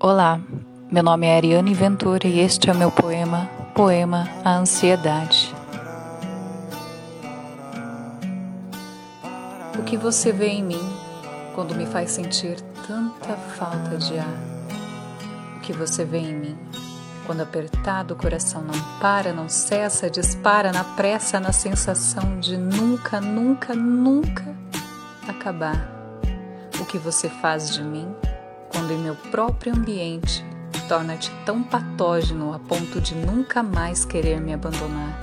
Olá, meu nome é Ariane Ventura e este é o meu poema, Poema A Ansiedade. O que você vê em mim quando me faz sentir tanta falta de ar? O que você vê em mim quando apertado o coração não para, não cessa, dispara na pressa, na sensação de nunca, nunca, nunca acabar? O que você faz de mim quando em meu próprio ambiente torna-te tão patógeno a ponto de nunca mais querer me abandonar.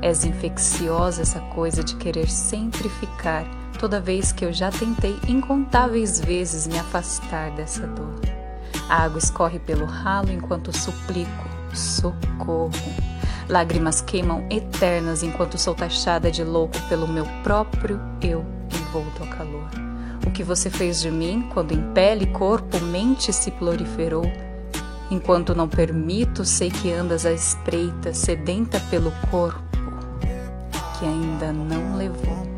És infecciosa essa coisa de querer sempre ficar, toda vez que eu já tentei incontáveis vezes me afastar dessa dor. A água escorre pelo ralo enquanto suplico, socorro. Lágrimas queimam eternas enquanto sou taxada de louco pelo meu próprio eu envolto ao calor o que você fez de mim quando em pele, corpo, mente se proliferou. Enquanto não permito, sei que andas à espreita, sedenta pelo corpo que ainda não levou.